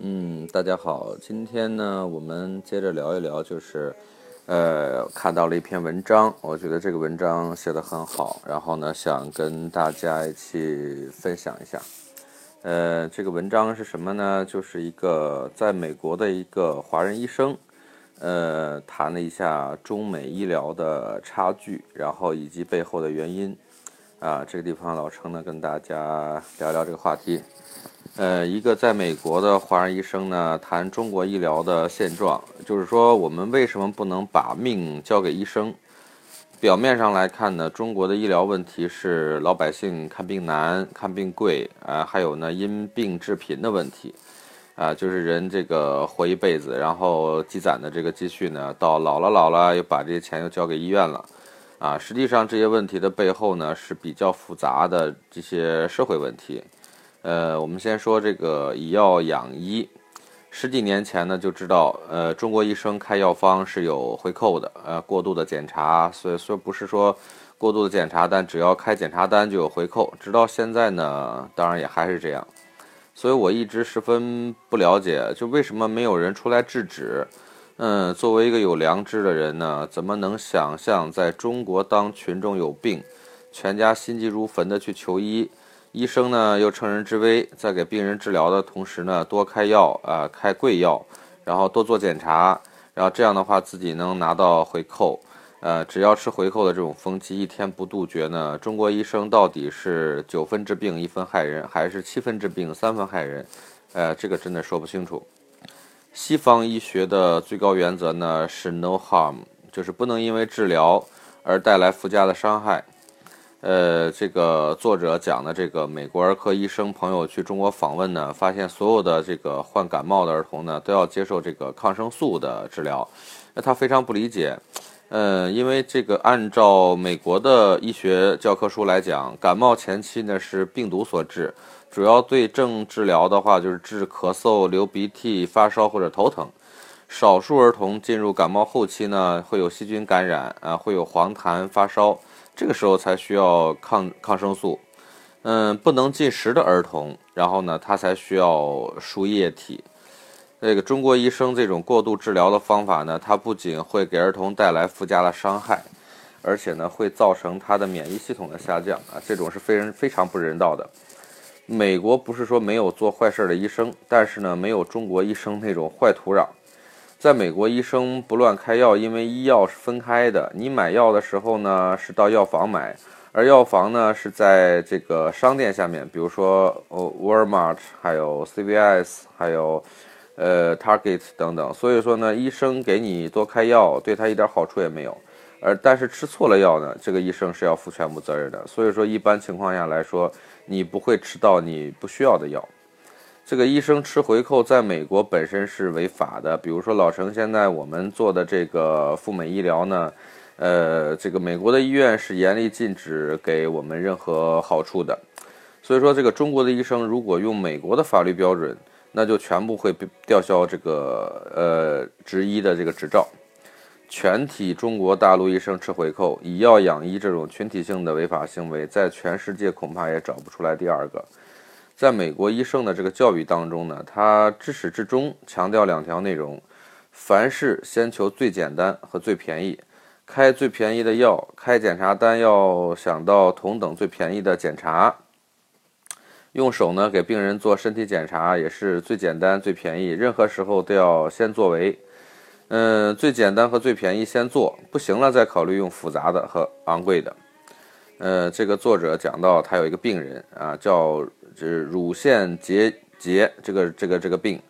嗯，大家好，今天呢，我们接着聊一聊，就是，呃，看到了一篇文章，我觉得这个文章写得很好，然后呢，想跟大家一起分享一下。呃，这个文章是什么呢？就是一个在美国的一个华人医生，呃，谈了一下中美医疗的差距，然后以及背后的原因。啊，这个地方老程呢，跟大家聊聊这个话题。呃，一个在美国的华人医生呢，谈中国医疗的现状，就是说我们为什么不能把命交给医生？表面上来看呢，中国的医疗问题是老百姓看病难、看病贵啊，还有呢因病致贫的问题啊，就是人这个活一辈子，然后积攒的这个积蓄呢，到老了老了又把这些钱又交给医院了啊。实际上这些问题的背后呢是比较复杂的这些社会问题。呃，我们先说这个以药养医。十几年前呢，就知道，呃，中国医生开药方是有回扣的，呃，过度的检查，所以说不是说过度的检查，但只要开检查单就有回扣。直到现在呢，当然也还是这样。所以我一直十分不了解，就为什么没有人出来制止？嗯，作为一个有良知的人呢，怎么能想象在中国当群众有病，全家心急如焚的去求医？医生呢又乘人之危，在给病人治疗的同时呢，多开药啊、开贵药，然后多做检查，然后这样的话自己能拿到回扣。呃，只要吃回扣的这种风气一天不杜绝呢，中国医生到底是九分治病一分害人，还是七分治病三分害人？呃，这个真的说不清楚。西方医学的最高原则呢是 no harm，就是不能因为治疗而带来附加的伤害。呃，这个作者讲的这个美国儿科医生朋友去中国访问呢，发现所有的这个患感冒的儿童呢，都要接受这个抗生素的治疗。那他非常不理解，呃，因为这个按照美国的医学教科书来讲，感冒前期呢是病毒所致，主要对症治疗的话就是治咳嗽、流鼻涕、发烧或者头疼。少数儿童进入感冒后期呢，会有细菌感染啊，会有黄痰、发烧。这个时候才需要抗抗生素，嗯，不能进食的儿童，然后呢，他才需要输液体。这个中国医生这种过度治疗的方法呢，它不仅会给儿童带来附加的伤害，而且呢，会造成他的免疫系统的下降啊，这种是非常非常不人道的。美国不是说没有做坏事的医生，但是呢，没有中国医生那种坏土壤。在美国，医生不乱开药，因为医药是分开的。你买药的时候呢，是到药房买，而药房呢是在这个商店下面，比如说哦，Walmart，还有 CVS，还有呃 Target 等等。所以说呢，医生给你多开药，对他一点好处也没有。而但是吃错了药呢，这个医生是要负全部责任的。所以说，一般情况下来说，你不会吃到你不需要的药。这个医生吃回扣在美国本身是违法的，比如说老程现在我们做的这个赴美医疗呢，呃，这个美国的医院是严厉禁止给我们任何好处的，所以说这个中国的医生如果用美国的法律标准，那就全部会被吊销这个呃执医的这个执照，全体中国大陆医生吃回扣、以药养医这种群体性的违法行为，在全世界恐怕也找不出来第二个。在美国医生的这个教育当中呢，他至始至终强调两条内容：凡事先求最简单和最便宜，开最便宜的药，开检查单要想到同等最便宜的检查。用手呢给病人做身体检查也是最简单最便宜，任何时候都要先作为。嗯，最简单和最便宜先做，不行了再考虑用复杂的和昂贵的。呃，这个作者讲到他有一个病人啊，叫。是乳腺结节这个这个这个病，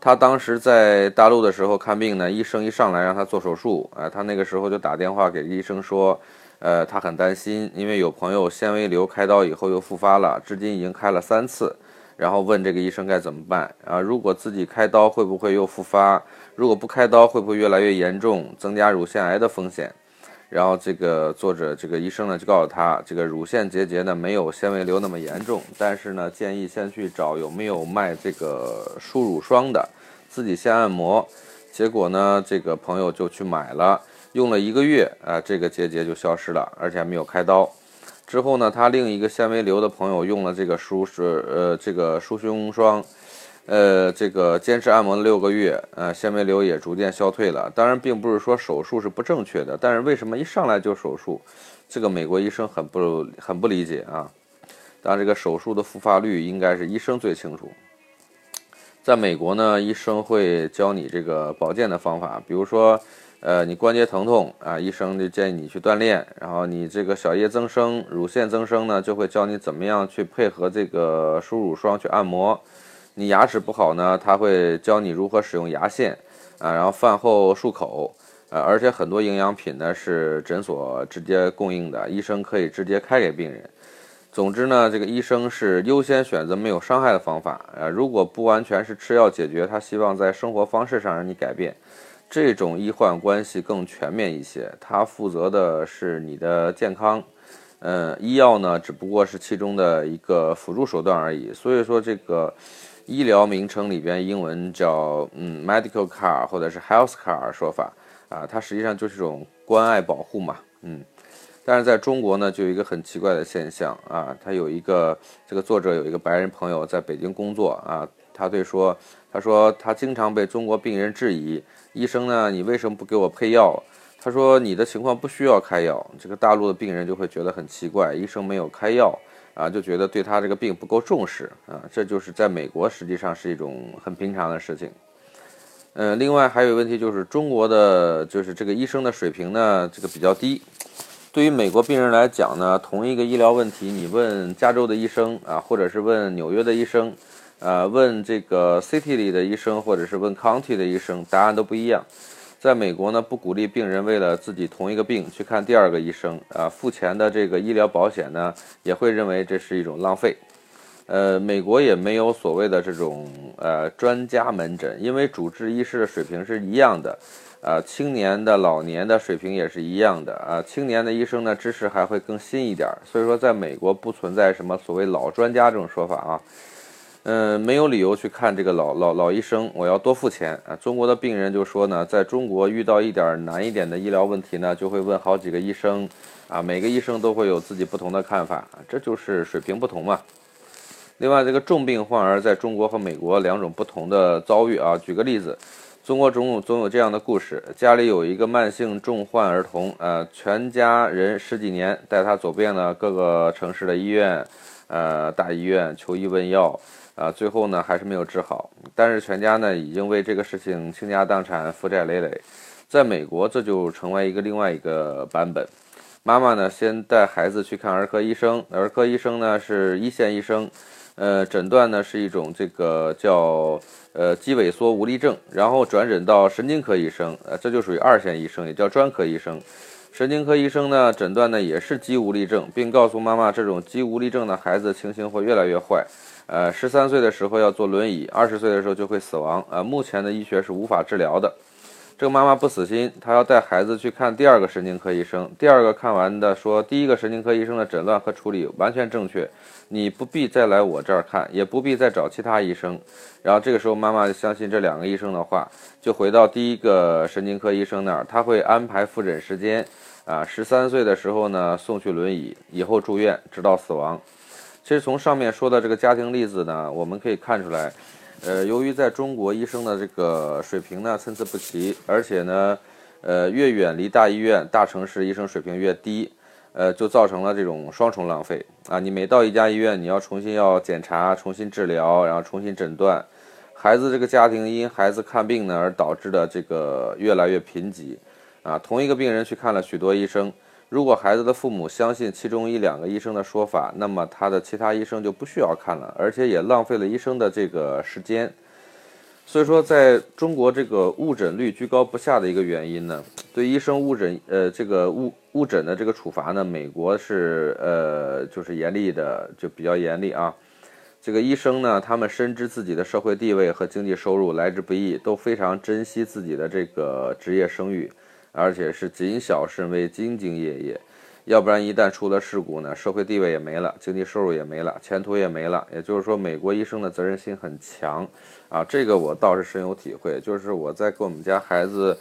他当时在大陆的时候看病呢，医生一上来让他做手术，啊，他那个时候就打电话给医生说，呃，他很担心，因为有朋友纤维瘤开刀以后又复发了，至今已经开了三次，然后问这个医生该怎么办啊？如果自己开刀会不会又复发？如果不开刀会不会越来越严重，增加乳腺癌的风险？然后这个作者，这个医生呢，就告诉他，这个乳腺结节呢没有纤维瘤那么严重，但是呢，建议先去找有没有卖这个舒乳霜的，自己先按摩。结果呢，这个朋友就去买了，用了一个月，啊，这个结节就消失了，而且还没有开刀。之后呢，他另一个纤维瘤的朋友用了这个舒是呃这个舒胸霜，呃，这个坚持按摩了六个月，呃，纤维瘤也逐渐消退了。当然，并不是说手术是不正确的，但是为什么一上来就手术？这个美国医生很不很不理解啊。当然，这个手术的复发率应该是医生最清楚。在美国呢，医生会教你这个保健的方法，比如说，呃，你关节疼痛啊，医生就建议你去锻炼。然后你这个小叶增生、乳腺增生呢，就会教你怎么样去配合这个舒乳霜去按摩。你牙齿不好呢，他会教你如何使用牙线啊，然后饭后漱口，呃，而且很多营养品呢是诊所直接供应的，医生可以直接开给病人。总之呢，这个医生是优先选择没有伤害的方法，呃，如果不完全是吃药解决，他希望在生活方式上让你改变，这种医患关系更全面一些，他负责的是你的健康，呃，医药呢只不过是其中的一个辅助手段而已，所以说这个。医疗名称里边，英文叫嗯 medical car 或者是 health car 说法啊，它实际上就是一种关爱保护嘛，嗯。但是在中国呢，就有一个很奇怪的现象啊，他有一个这个作者有一个白人朋友在北京工作啊，他对说，他说他经常被中国病人质疑，医生呢，你为什么不给我配药？他说你的情况不需要开药，这个大陆的病人就会觉得很奇怪，医生没有开药。啊，就觉得对他这个病不够重视啊，这就是在美国实际上是一种很平常的事情。呃，另外还有一个问题就是中国的就是这个医生的水平呢，这个比较低。对于美国病人来讲呢，同一个医疗问题，你问加州的医生啊，或者是问纽约的医生，呃，问这个 city 里的医生，或者是问 county 的医生，答案都不一样。在美国呢，不鼓励病人为了自己同一个病去看第二个医生啊，付钱的这个医疗保险呢，也会认为这是一种浪费。呃，美国也没有所谓的这种呃专家门诊，因为主治医师的水平是一样的，啊，青年的、老年的水平也是一样的啊，青年的医生呢，知识还会更新一点，所以说在美国不存在什么所谓老专家这种说法啊。嗯，没有理由去看这个老老老医生，我要多付钱啊！中国的病人就说呢，在中国遇到一点难一点的医疗问题呢，就会问好几个医生，啊，每个医生都会有自己不同的看法，这就是水平不同嘛。另外，这个重病患儿在中国和美国两种不同的遭遇啊。举个例子，中国总有总有这样的故事：家里有一个慢性重患儿童，呃，全家人十几年带他走遍了各个城市的医院，呃，大医院求医问药。啊，最后呢还是没有治好，但是全家呢已经为这个事情倾家荡产、负债累累。在美国，这就成为一个另外一个版本。妈妈呢先带孩子去看儿科医生，儿科医生呢是一线医生，呃，诊断呢是一种这个叫呃肌萎缩无力症，然后转诊到神经科医生，呃，这就属于二线医生，也叫专科医生。神经科医生呢诊断呢也是肌无力症，并告诉妈妈，这种肌无力症的孩子情形会越来越坏。呃，十三岁的时候要坐轮椅，二十岁的时候就会死亡。呃，目前的医学是无法治疗的。这个妈妈不死心，她要带孩子去看第二个神经科医生。第二个看完的说，第一个神经科医生的诊断和处理完全正确，你不必再来我这儿看，也不必再找其他医生。然后这个时候，妈妈就相信这两个医生的话，就回到第一个神经科医生那儿，他会安排复诊时间。啊，十三岁的时候呢，送去轮椅，以后住院，直到死亡。其实从上面说的这个家庭例子呢，我们可以看出来，呃，由于在中国医生的这个水平呢参差不齐，而且呢，呃，越远离大医院、大城市，医生水平越低，呃，就造成了这种双重浪费啊！你每到一家医院，你要重新要检查、重新治疗，然后重新诊断，孩子这个家庭因孩子看病呢而导致的这个越来越贫瘠啊！同一个病人去看了许多医生。如果孩子的父母相信其中一两个医生的说法，那么他的其他医生就不需要看了，而且也浪费了医生的这个时间。所以说，在中国这个误诊率居高不下的一个原因呢，对医生误诊，呃，这个误误诊的这个处罚呢，美国是呃就是严厉的，就比较严厉啊。这个医生呢，他们深知自己的社会地位和经济收入来之不易，都非常珍惜自己的这个职业声誉。而且是谨小慎微、兢兢业业，要不然一旦出了事故呢，社会地位也没了，经济收入也没了，前途也没了。也就是说，美国医生的责任心很强啊，这个我倒是深有体会。就是我在给我们家孩子，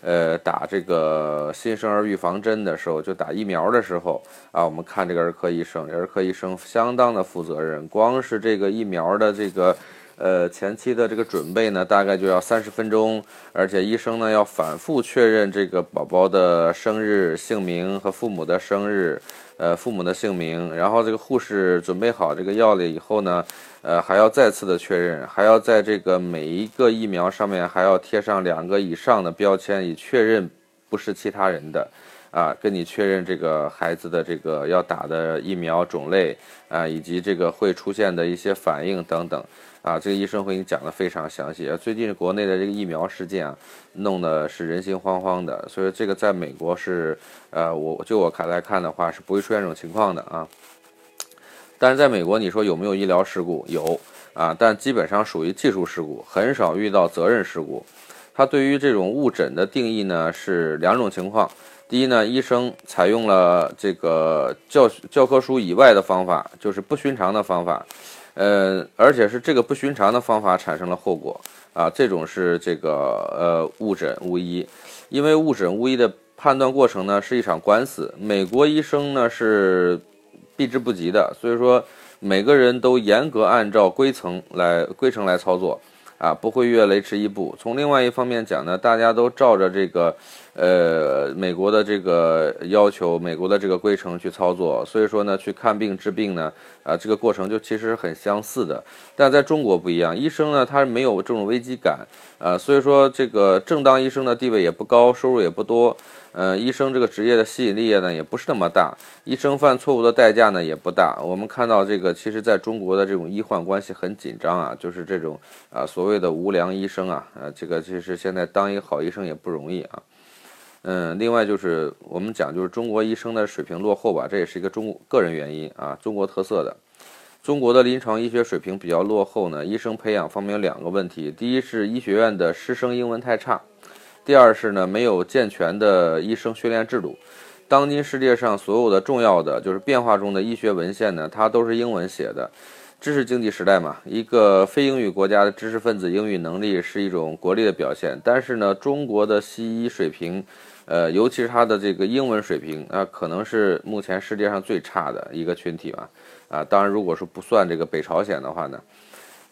呃，打这个新生儿预防针的时候，就打疫苗的时候啊，我们看这个儿科医生，儿科医生相当的负责任，光是这个疫苗的这个。呃，前期的这个准备呢，大概就要三十分钟，而且医生呢要反复确认这个宝宝的生日、姓名和父母的生日，呃，父母的姓名。然后这个护士准备好这个药了以后呢，呃，还要再次的确认，还要在这个每一个疫苗上面还要贴上两个以上的标签，以确认不是其他人的。啊，跟你确认这个孩子的这个要打的疫苗种类啊，以及这个会出现的一些反应等等啊，这个医生会给你讲的非常详细。最近国内的这个疫苗事件啊，弄得是人心惶惶的，所以这个在美国是呃，我就我看来看的话是不会出现这种情况的啊。但是在美国，你说有没有医疗事故？有啊，但基本上属于技术事故，很少遇到责任事故。它对于这种误诊的定义呢是两种情况。第一呢，医生采用了这个教教科书以外的方法，就是不寻常的方法，呃，而且是这个不寻常的方法产生了后果啊，这种是这个呃误诊误医，因为误诊误医的判断过程呢是一场官司，美国医生呢是避之不及的，所以说每个人都严格按照规程来规程来操作。啊，不会越雷池一步。从另外一方面讲呢，大家都照着这个，呃，美国的这个要求，美国的这个规程去操作，所以说呢，去看病治病呢，啊，这个过程就其实很相似的。但在中国不一样，医生呢，他没有这种危机感，啊，所以说这个正当医生的地位也不高，收入也不多。呃，医生这个职业的吸引力呢，也不是那么大，医生犯错误的代价呢，也不大。我们看到这个，其实在中国的这种医患关系很紧张啊，就是这种啊所谓的无良医生啊，呃，这个其实现在当一个好医生也不容易啊。嗯，另外就是我们讲，就是中国医生的水平落后吧，这也是一个中个人原因啊，中国特色的。中国的临床医学水平比较落后呢，医生培养方面有两个问题，第一是医学院的师生英文太差。第二是呢，没有健全的医生训练制度。当今世界上所有的重要的就是变化中的医学文献呢，它都是英文写的。知识经济时代嘛，一个非英语国家的知识分子英语能力是一种国力的表现。但是呢，中国的西医水平，呃，尤其是他的这个英文水平啊，可能是目前世界上最差的一个群体嘛。啊，当然，如果说不算这个北朝鲜的话呢。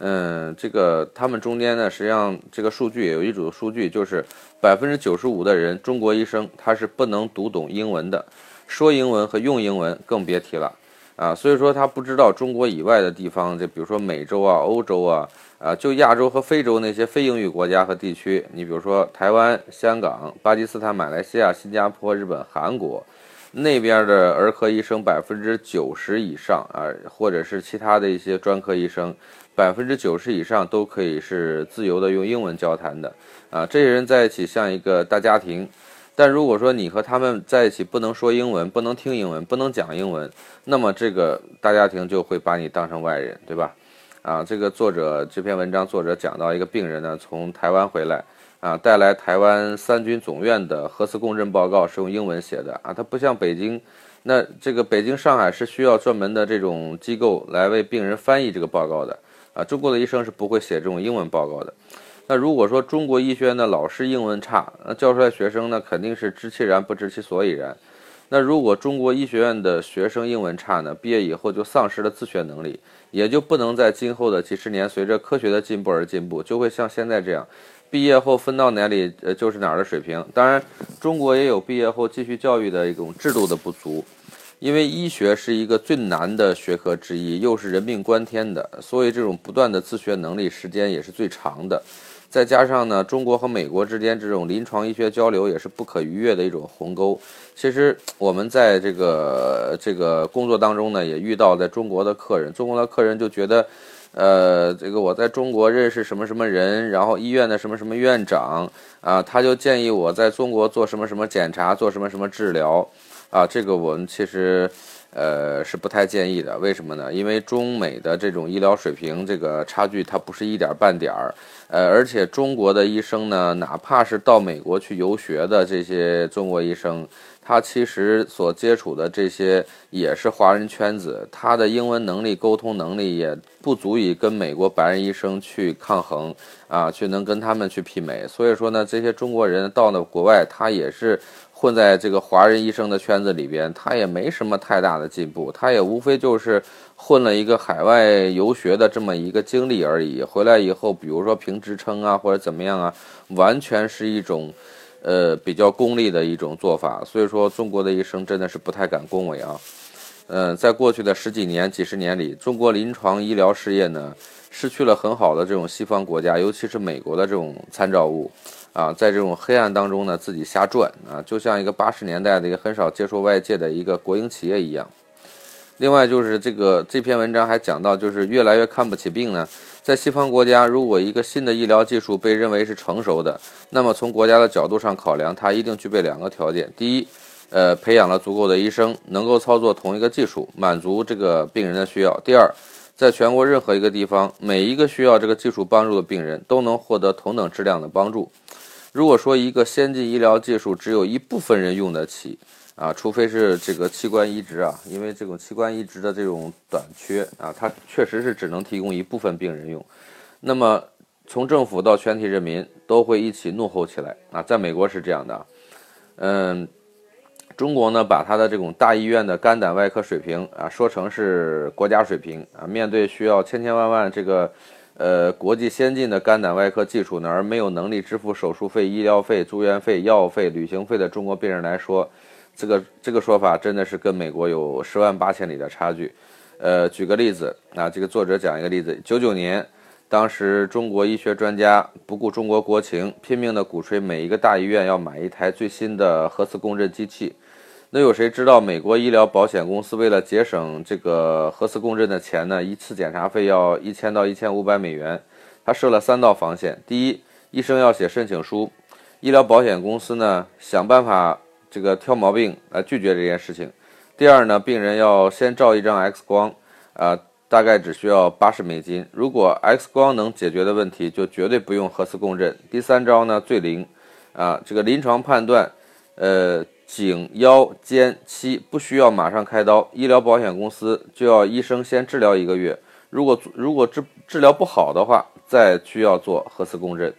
嗯，这个他们中间呢，实际上这个数据有一组数据，就是百分之九十五的人，中国医生他是不能读懂英文的，说英文和用英文更别提了啊。所以说他不知道中国以外的地方，就比如说美洲啊、欧洲啊，啊，就亚洲和非洲那些非英语国家和地区，你比如说台湾、香港、巴基斯坦、马来西亚、新加坡、日本、韩国那边的儿科医生百分之九十以上啊，或者是其他的一些专科医生。百分之九十以上都可以是自由的用英文交谈的，啊，这些人在一起像一个大家庭。但如果说你和他们在一起不能说英文，不能听英文，不能讲英文，那么这个大家庭就会把你当成外人，对吧？啊，这个作者这篇文章作者讲到一个病人呢，从台湾回来，啊，带来台湾三军总院的核磁共振报告是用英文写的，啊，它不像北京。那这个北京、上海是需要专门的这种机构来为病人翻译这个报告的。啊，中国的医生是不会写这种英文报告的。那如果说中国医学院的老师英文差，那教出来学生呢，肯定是知其然不知其所以然。那如果中国医学院的学生英文差呢，毕业以后就丧失了自学能力，也就不能在今后的几十年随着科学的进步而进步，就会像现在这样，毕业后分到哪里呃就是哪儿的水平。当然，中国也有毕业后继续教育的一种制度的不足。因为医学是一个最难的学科之一，又是人命关天的，所以这种不断的自学能力时间也是最长的。再加上呢，中国和美国之间这种临床医学交流也是不可逾越的一种鸿沟。其实我们在这个这个工作当中呢，也遇到在中国的客人，中国的客人就觉得，呃，这个我在中国认识什么什么人，然后医院的什么什么院长啊，他就建议我在中国做什么什么检查，做什么什么治疗。啊，这个我们其实，呃，是不太建议的。为什么呢？因为中美的这种医疗水平这个差距，它不是一点半点儿。呃，而且中国的医生呢，哪怕是到美国去游学的这些中国医生。他其实所接触的这些也是华人圈子，他的英文能力、沟通能力也不足以跟美国白人医生去抗衡啊，去能跟他们去媲美。所以说呢，这些中国人到了国外，他也是混在这个华人医生的圈子里边，他也没什么太大的进步，他也无非就是混了一个海外游学的这么一个经历而已。回来以后，比如说评职称啊，或者怎么样啊，完全是一种。呃，比较功利的一种做法，所以说中国的医生真的是不太敢恭维啊。嗯，在过去的十几年、几十年里，中国临床医疗事业呢，失去了很好的这种西方国家，尤其是美国的这种参照物啊，在这种黑暗当中呢，自己瞎转啊，就像一个八十年代的一个很少接触外界的一个国营企业一样。另外就是这个这篇文章还讲到，就是越来越看不起病呢。在西方国家，如果一个新的医疗技术被认为是成熟的，那么从国家的角度上考量，它一定具备两个条件：第一，呃，培养了足够的医生，能够操作同一个技术，满足这个病人的需要；第二，在全国任何一个地方，每一个需要这个技术帮助的病人都能获得同等质量的帮助。如果说一个先进医疗技术只有一部分人用得起，啊，除非是这个器官移植啊，因为这种器官移植的这种短缺啊，它确实是只能提供一部分病人用。那么从政府到全体人民都会一起怒吼起来啊！在美国是这样的，嗯，中国呢把它的这种大医院的肝胆外科水平啊说成是国家水平啊，面对需要千千万万这个呃国际先进的肝胆外科技术呢，而没有能力支付手术费、医疗费、住院费、药费、旅行费的中国病人来说。这个这个说法真的是跟美国有十万八千里的差距。呃，举个例子，啊，这个作者讲一个例子：九九年，当时中国医学专家不顾中国国情，拼命的鼓吹每一个大医院要买一台最新的核磁共振机器。那有谁知道美国医疗保险公司为了节省这个核磁共振的钱呢？一次检查费要一千到一千五百美元。他设了三道防线：第一，医生要写申请书，医疗保险公司呢想办法。这个挑毛病来拒绝这件事情。第二呢，病人要先照一张 X 光，啊，大概只需要八十美金。如果 X 光能解决的问题，就绝对不用核磁共振。第三招呢最灵，啊，这个临床判断，呃，颈腰肩膝不需要马上开刀，医疗保险公司就要医生先治疗一个月。如果如果治治疗不好的话，再需要做核磁共振。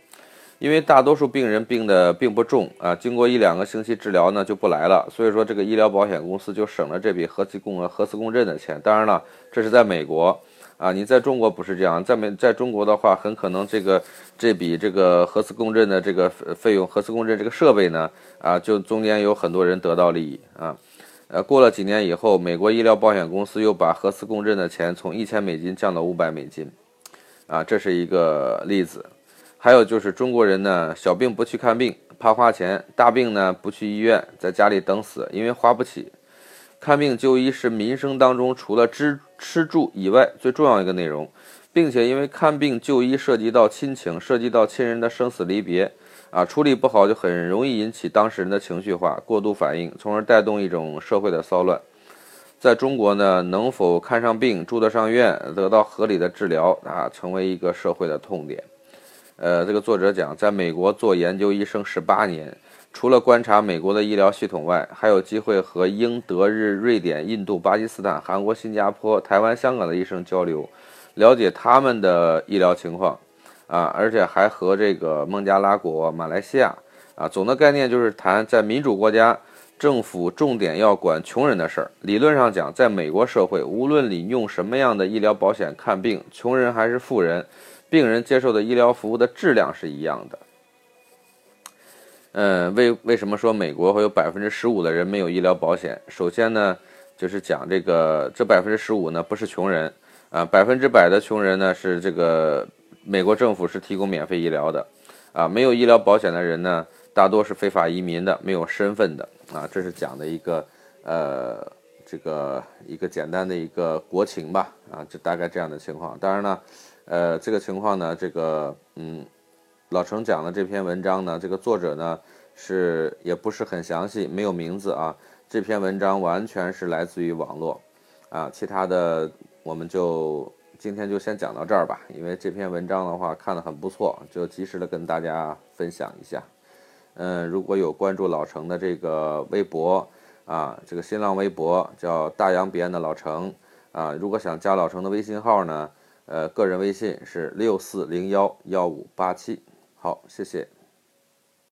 因为大多数病人病的并不重啊，经过一两个星期治疗呢就不来了，所以说这个医疗保险公司就省了这笔核磁共核磁共振的钱。当然了，这是在美国啊，你在中国不是这样，在美在中国的话，很可能这个这笔这个核磁共振的这个费用，核磁共振这个设备呢啊，就中间有很多人得到利益啊。呃，过了几年以后，美国医疗保险公司又把核磁共振的钱从一千美金降到五百美金，啊，这是一个例子。还有就是中国人呢，小病不去看病，怕花钱；大病呢不去医院，在家里等死，因为花不起。看病就医是民生当中除了吃吃住以外最重要一个内容，并且因为看病就医涉及到亲情，涉及到亲人的生死离别，啊，处理不好就很容易引起当事人的情绪化、过度反应，从而带动一种社会的骚乱。在中国呢，能否看上病、住得上院、得到合理的治疗啊，成为一个社会的痛点。呃，这个作者讲，在美国做研究医生十八年，除了观察美国的医疗系统外，还有机会和英、德、日、瑞典、印度、巴基斯坦、韩国、新加坡、台湾、香港的医生交流，了解他们的医疗情况，啊，而且还和这个孟加拉国、马来西亚，啊，总的概念就是谈在民主国家，政府重点要管穷人的事儿。理论上讲，在美国社会，无论你用什么样的医疗保险看病，穷人还是富人。病人接受的医疗服务的质量是一样的。呃，为为什么说美国会有百分之十五的人没有医疗保险？首先呢，就是讲这个这百分之十五呢不是穷人啊，百分之百的穷人呢是这个美国政府是提供免费医疗的啊，没有医疗保险的人呢大多是非法移民的，没有身份的啊，这是讲的一个呃这个一个简单的一个国情吧啊，就大概这样的情况。当然呢。呃，这个情况呢，这个嗯，老程讲的这篇文章呢，这个作者呢是也不是很详细，没有名字啊。这篇文章完全是来自于网络啊，其他的我们就今天就先讲到这儿吧，因为这篇文章的话看得很不错，就及时的跟大家分享一下。嗯，如果有关注老程的这个微博啊，这个新浪微博叫大洋彼岸的老程啊，如果想加老程的微信号呢？呃，个人微信是六四零幺幺五八七，好，谢谢。